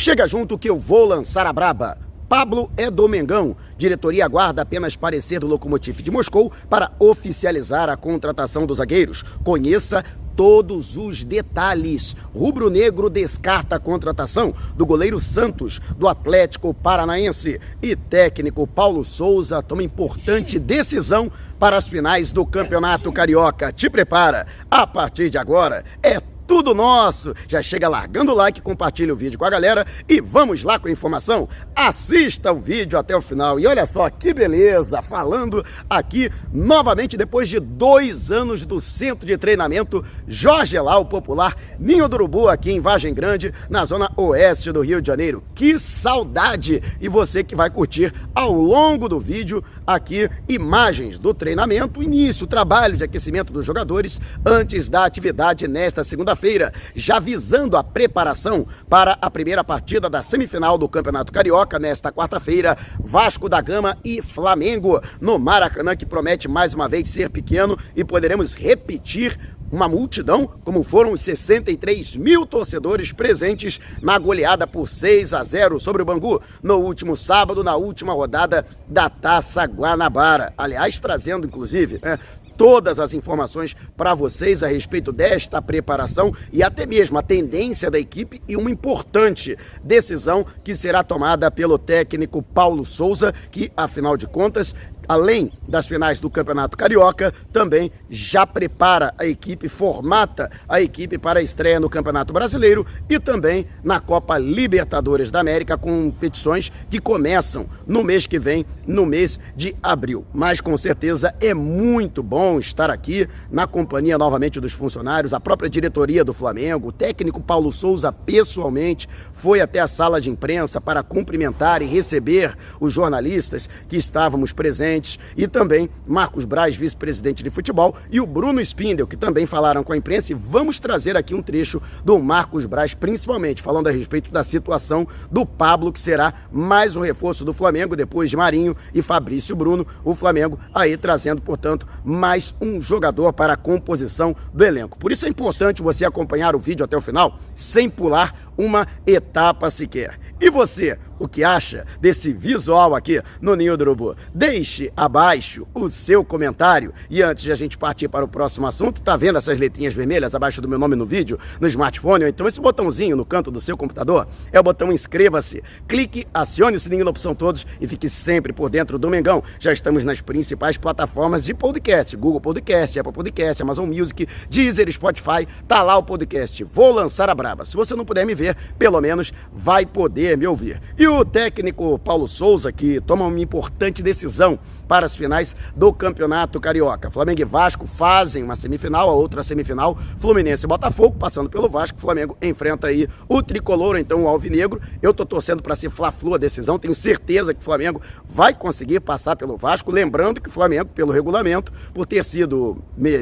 Chega junto que eu vou lançar a braba. Pablo é do Mengão. Diretoria aguarda apenas parecer do Lokomotiv de Moscou para oficializar a contratação dos zagueiros. Conheça todos os detalhes. Rubro Negro descarta a contratação do goleiro Santos, do Atlético Paranaense. E técnico Paulo Souza toma importante decisão para as finais do Campeonato Carioca. Te prepara. A partir de agora é tudo nosso. Já chega largando o like, compartilha o vídeo com a galera e vamos lá com a informação. Assista o vídeo até o final. E olha só que beleza, falando aqui novamente depois de dois anos do centro de treinamento Jorge Lá, o popular Ninho do Urubu aqui em Vargem Grande, na zona oeste do Rio de Janeiro. Que saudade! E você que vai curtir ao longo do vídeo aqui imagens do treinamento, início, trabalho de aquecimento dos jogadores antes da atividade nesta segunda feira já visando a preparação para a primeira partida da semifinal do Campeonato Carioca nesta quarta-feira, Vasco da Gama e Flamengo no Maracanã, que promete mais uma vez ser pequeno e poderemos repetir uma multidão, como foram os 63 mil torcedores presentes na goleada por 6 a 0 sobre o Bangu no último sábado, na última rodada da Taça Guanabara. Aliás, trazendo inclusive né, todas as informações para vocês a respeito desta preparação e até mesmo a tendência da equipe e uma importante decisão que será tomada pelo técnico Paulo Souza, que afinal de contas além das finais do Campeonato Carioca, também já prepara a equipe, formata a equipe para a estreia no Campeonato Brasileiro e também na Copa Libertadores da América, com competições que começam no mês que vem, no mês de abril. Mas com certeza é muito bom estar aqui na companhia novamente dos funcionários, a própria diretoria do Flamengo, o técnico Paulo Souza pessoalmente foi até a sala de imprensa para cumprimentar e receber os jornalistas que estávamos presentes e também Marcos Braz, vice-presidente de futebol, e o Bruno Spindel, que também falaram com a imprensa. E vamos trazer aqui um trecho do Marcos Braz, principalmente falando a respeito da situação do Pablo, que será mais um reforço do Flamengo, depois de Marinho e Fabrício Bruno. O Flamengo aí trazendo, portanto, mais um jogador para a composição do elenco. Por isso é importante você acompanhar o vídeo até o final, sem pular uma etapa sequer. E você, o que acha desse visual aqui no Ninho do Urubu? Deixe abaixo o seu comentário. E antes de a gente partir para o próximo assunto, tá vendo essas letrinhas vermelhas abaixo do meu nome no vídeo, no smartphone, ou então esse botãozinho no canto do seu computador? É o botão inscreva-se. Clique, acione o sininho na opção todos e fique sempre por dentro do Mengão. Já estamos nas principais plataformas de podcast, Google Podcast, Apple Podcast, Amazon Music, Deezer, Spotify, tá lá o podcast. Vou lançar a braba. Se você não puder me ver, pelo menos vai poder me ouvir. E o técnico Paulo Souza, que toma uma importante decisão para as finais do Campeonato Carioca. Flamengo e Vasco fazem uma semifinal, a outra semifinal, Fluminense e Botafogo, passando pelo Vasco, Flamengo enfrenta aí o tricolor, então o alvinegro. Eu tô torcendo para ser fla-flu a decisão, tenho certeza que o Flamengo vai conseguir passar pelo Vasco, lembrando que o Flamengo, pelo regulamento, por ter sido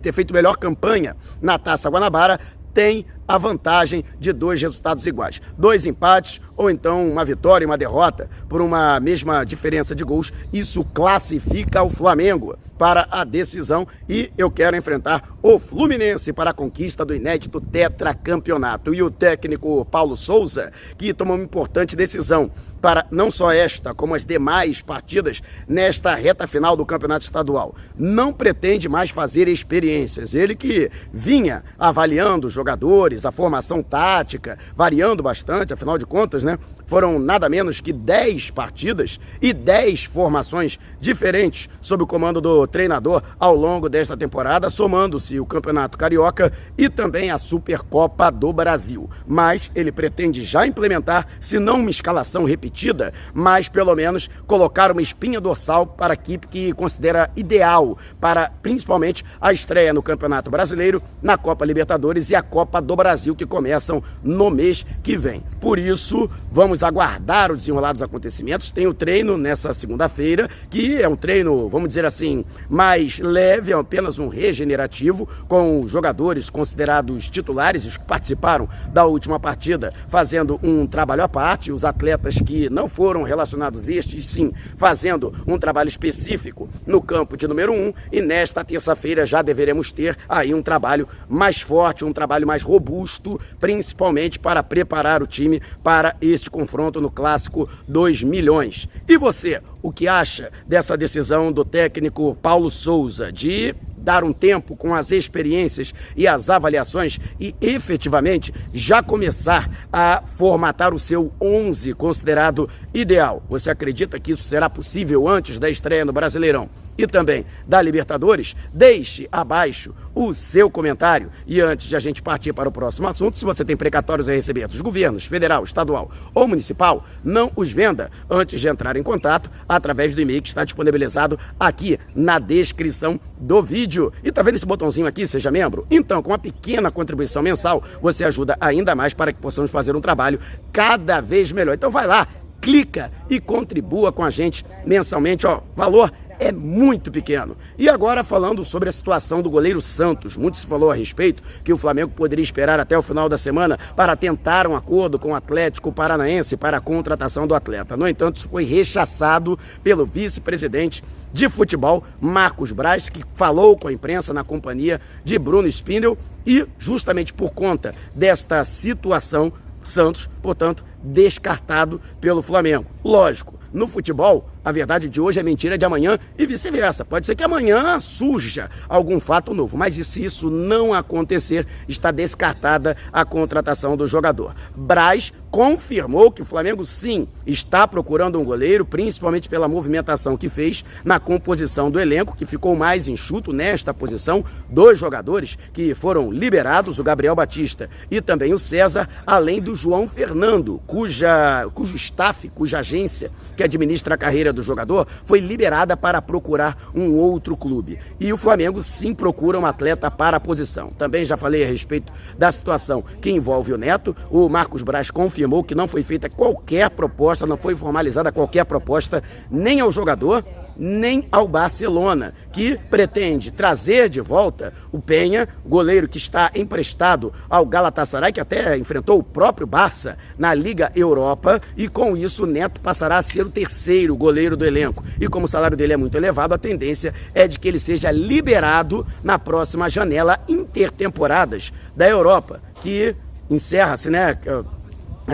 ter feito melhor campanha na Taça Guanabara, tem a vantagem de dois resultados iguais. Dois empates ou então uma vitória e uma derrota por uma mesma diferença de gols. Isso classifica o Flamengo para a decisão e eu quero enfrentar o Fluminense para a conquista do inédito tetracampeonato. E o técnico Paulo Souza, que tomou uma importante decisão para não só esta, como as demais partidas nesta reta final do campeonato estadual. Não pretende mais fazer experiências. Ele que vinha avaliando jogadores, a formação tática, variando bastante, afinal de contas, né? Foram nada menos que 10 partidas e 10 formações diferentes sob o comando do treinador ao longo desta temporada, somando-se o Campeonato Carioca e também a Supercopa do Brasil. Mas ele pretende já implementar, se não uma escalação repetida, mas pelo menos colocar uma espinha dorsal para a equipe que considera ideal para principalmente a estreia no Campeonato Brasileiro, na Copa Libertadores e a Copa do Brasil que começam no mês que vem. Por isso, vamos vamos aguardar o desenrolar dos acontecimentos. Tem o treino nessa segunda-feira, que é um treino, vamos dizer assim, mais leve, é apenas um regenerativo, com jogadores considerados titulares, os que participaram da última partida, fazendo um trabalho à parte, os atletas que não foram relacionados estes, sim, fazendo um trabalho específico no campo de número um, e nesta terça-feira já deveremos ter aí um trabalho mais forte, um trabalho mais robusto custo, principalmente para preparar o time para este confronto no clássico 2 milhões. E você, o que acha dessa decisão do técnico Paulo Souza de dar um tempo com as experiências e as avaliações e efetivamente já começar a formatar o seu 11 considerado ideal. Você acredita que isso será possível antes da estreia no Brasileirão? E também da Libertadores, deixe abaixo o seu comentário. E antes de a gente partir para o próximo assunto, se você tem precatórios a receber dos governos federal, estadual ou municipal, não os venda antes de entrar em contato através do e-mail que está disponibilizado aqui na descrição do vídeo. E tá vendo esse botãozinho aqui, seja membro? Então, com uma pequena contribuição mensal, você ajuda ainda mais para que possamos fazer um trabalho cada vez melhor. Então vai lá, clica e contribua com a gente mensalmente, ó, valor é muito pequeno. E agora falando sobre a situação do goleiro Santos, muito se falou a respeito que o Flamengo poderia esperar até o final da semana para tentar um acordo com o Atlético Paranaense para a contratação do atleta. No entanto, isso foi rechaçado pelo vice-presidente de futebol, Marcos Braz, que falou com a imprensa na companhia de Bruno Spindel e justamente por conta desta situação, Santos, portanto, descartado pelo Flamengo. Lógico, no futebol, a verdade de hoje é mentira de amanhã e vice-versa. Pode ser que amanhã surja algum fato novo, mas e se isso não acontecer, está descartada a contratação do jogador. Braz confirmou que o Flamengo sim está procurando um goleiro, principalmente pela movimentação que fez na composição do elenco, que ficou mais enxuto nesta posição. Dois jogadores que foram liberados, o Gabriel Batista e também o César, além do João Fernando, cuja, cujo staff, cuja agência que administra a carreira do jogador foi liberada para procurar um outro clube. E o Flamengo sim procura um atleta para a posição. Também já falei a respeito da situação que envolve o Neto. O Marcos Braz confirmou que não foi feita qualquer proposta, não foi formalizada qualquer proposta nem ao jogador nem ao Barcelona, que pretende trazer de volta o Penha, goleiro que está emprestado ao Galatasaray, que até enfrentou o próprio Barça na Liga Europa, e com isso o Neto passará a ser o terceiro goleiro do elenco. E como o salário dele é muito elevado, a tendência é de que ele seja liberado na próxima janela intertemporadas da Europa, que encerra-se, né?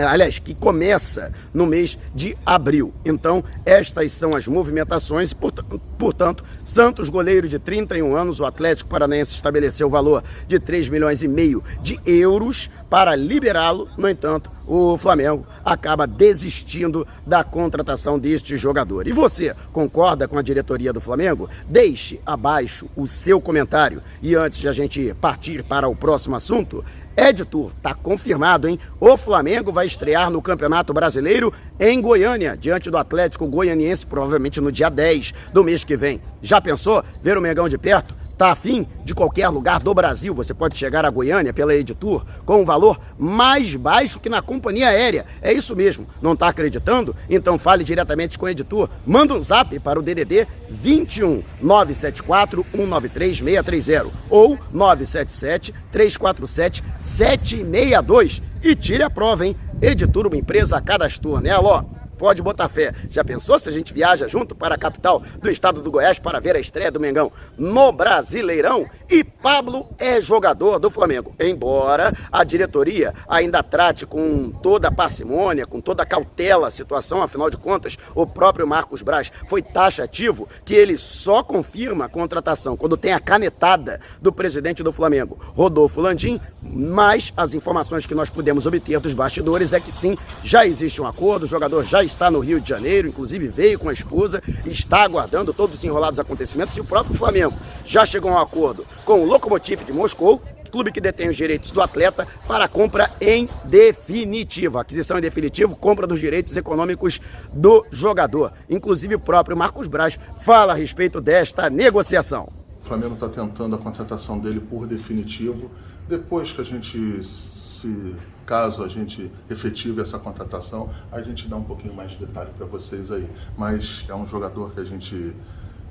Aliás, que começa no mês de abril. Então, estas são as movimentações, portanto, Santos, goleiro de 31 anos, o Atlético Paranaense estabeleceu o valor de 3 milhões e meio de euros para liberá-lo. No entanto, o Flamengo acaba desistindo da contratação deste jogador. E você concorda com a diretoria do Flamengo? Deixe abaixo o seu comentário. E antes de a gente partir para o próximo assunto, Editor, tá confirmado, hein? O Flamengo vai estrear no Campeonato Brasileiro em Goiânia, diante do Atlético Goianiense, provavelmente no dia 10 do mês que vem. Já pensou ver o Mengão de perto? Tá afim de qualquer lugar do Brasil? Você pode chegar a Goiânia pela Editur com um valor mais baixo que na companhia aérea. É isso mesmo. Não está acreditando? Então fale diretamente com a Editur. Manda um zap para o DDD 21 974 193 630 ou 977 347 762 e tire a prova, hein? Editur, uma empresa cadastrou, né, Alô? Pode botar fé. Já pensou se a gente viaja junto para a capital do estado do Goiás para ver a estreia do Mengão no Brasileirão? E Pablo é jogador do Flamengo. Embora a diretoria ainda trate com toda a parcimônia, com toda a cautela a situação, afinal de contas, o próprio Marcos Braz foi taxativo que ele só confirma a contratação quando tem a canetada do presidente do Flamengo, Rodolfo Landim, mas as informações que nós pudemos obter dos bastidores é que sim, já existe um acordo, o jogador já está no Rio de Janeiro, inclusive veio com a esposa, está aguardando todos os enrolados acontecimentos e o próprio Flamengo já chegou a um acordo com o Lokomotiv de Moscou, clube que detém os direitos do atleta para compra em definitivo. Aquisição em definitivo, compra dos direitos econômicos do jogador. Inclusive o próprio Marcos Braz fala a respeito desta negociação. O Flamengo está tentando a contratação dele por definitivo. Depois que a gente se caso a gente efetive essa contratação, a gente dá um pouquinho mais de detalhe para vocês aí. Mas é um jogador que a gente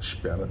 espera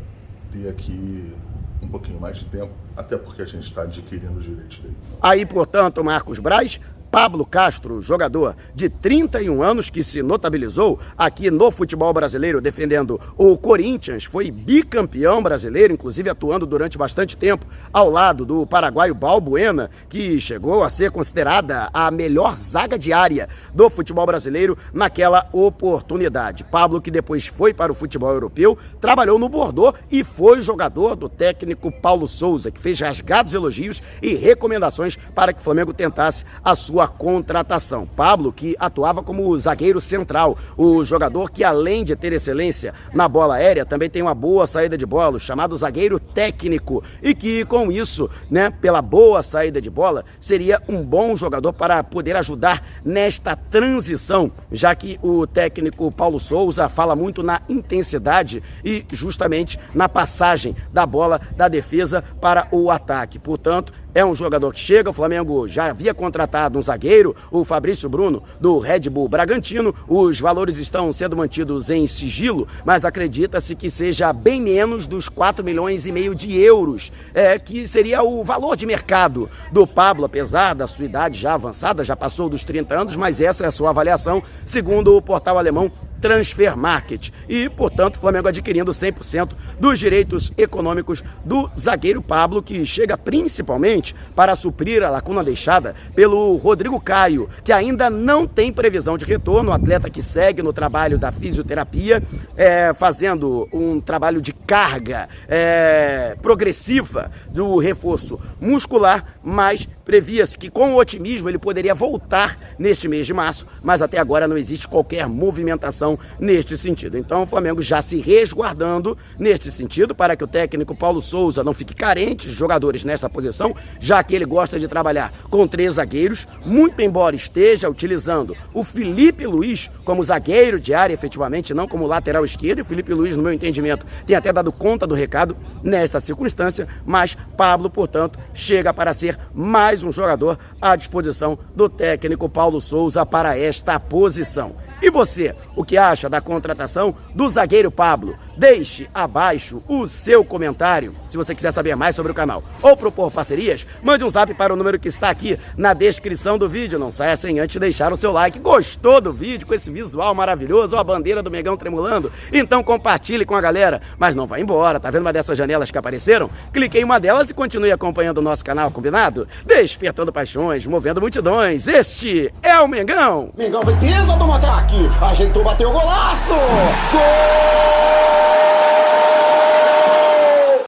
ter aqui um pouquinho mais de tempo, até porque a gente está adquirindo os direitos dele. Aí, portanto, Marcos Braz Pablo Castro, jogador de 31 anos que se notabilizou aqui no futebol brasileiro defendendo o Corinthians, foi bicampeão brasileiro, inclusive atuando durante bastante tempo ao lado do paraguaio Balbuena, que chegou a ser considerada a melhor zaga diária do futebol brasileiro naquela oportunidade. Pablo que depois foi para o futebol europeu, trabalhou no Bordeaux e foi jogador do técnico Paulo Souza, que fez rasgados elogios e recomendações para que o Flamengo tentasse a sua contratação. Pablo, que atuava como zagueiro central, o jogador que, além de ter excelência na bola aérea, também tem uma boa saída de bola, chamado zagueiro técnico, e que com isso, né, pela boa saída de bola, seria um bom jogador para poder ajudar nesta transição, já que o técnico Paulo Souza fala muito na intensidade e justamente na passagem da bola da defesa para o ataque. Portanto, é um jogador que chega, o Flamengo já havia contratado um zagueiro, o Fabrício Bruno, do Red Bull Bragantino. Os valores estão sendo mantidos em sigilo, mas acredita-se que seja bem menos dos 4 milhões e meio de euros, é, que seria o valor de mercado do Pablo, apesar da sua idade já avançada, já passou dos 30 anos, mas essa é a sua avaliação, segundo o portal alemão Transfer Market. E, portanto, o Flamengo adquirindo 100% dos direitos econômicos do zagueiro Pablo, que chega principalmente para suprir a lacuna deixada pelo Rodrigo Caio, que ainda não tem previsão de retorno, o atleta que segue no trabalho da fisioterapia, é, fazendo um trabalho de carga é, progressiva do reforço muscular, mas previa-se que com o otimismo ele poderia voltar neste mês de março, mas até agora não existe qualquer movimentação neste sentido. Então o Flamengo já se resguardando neste sentido para que o técnico Paulo Souza não fique carente de jogadores nesta posição, já que ele gosta de trabalhar com três zagueiros, muito embora esteja utilizando o Felipe Luiz como zagueiro de área efetivamente, não como lateral esquerdo. O Felipe Luiz, no meu entendimento, tem até dado conta do recado nesta circunstância, mas Pablo, portanto, chega para ser mais um jogador à disposição do técnico Paulo Souza para esta posição. E você, o que acha da contratação do zagueiro Pablo? Deixe abaixo o seu comentário. Se você quiser saber mais sobre o canal ou propor parcerias, mande um zap para o número que está aqui na descrição do vídeo. Não saia sem antes deixar o seu like. Gostou do vídeo com esse visual maravilhoso, a bandeira do Megão tremulando? Então compartilhe com a galera. Mas não vá embora, tá vendo uma dessas janelas que apareceram? Clique em uma delas e continue acompanhando o nosso canal, combinado? Despertando paixões, movendo multidões. Este é o Mengão. Mengão vem pesa do ataque, ajeitou, bateu o golaço! Gol!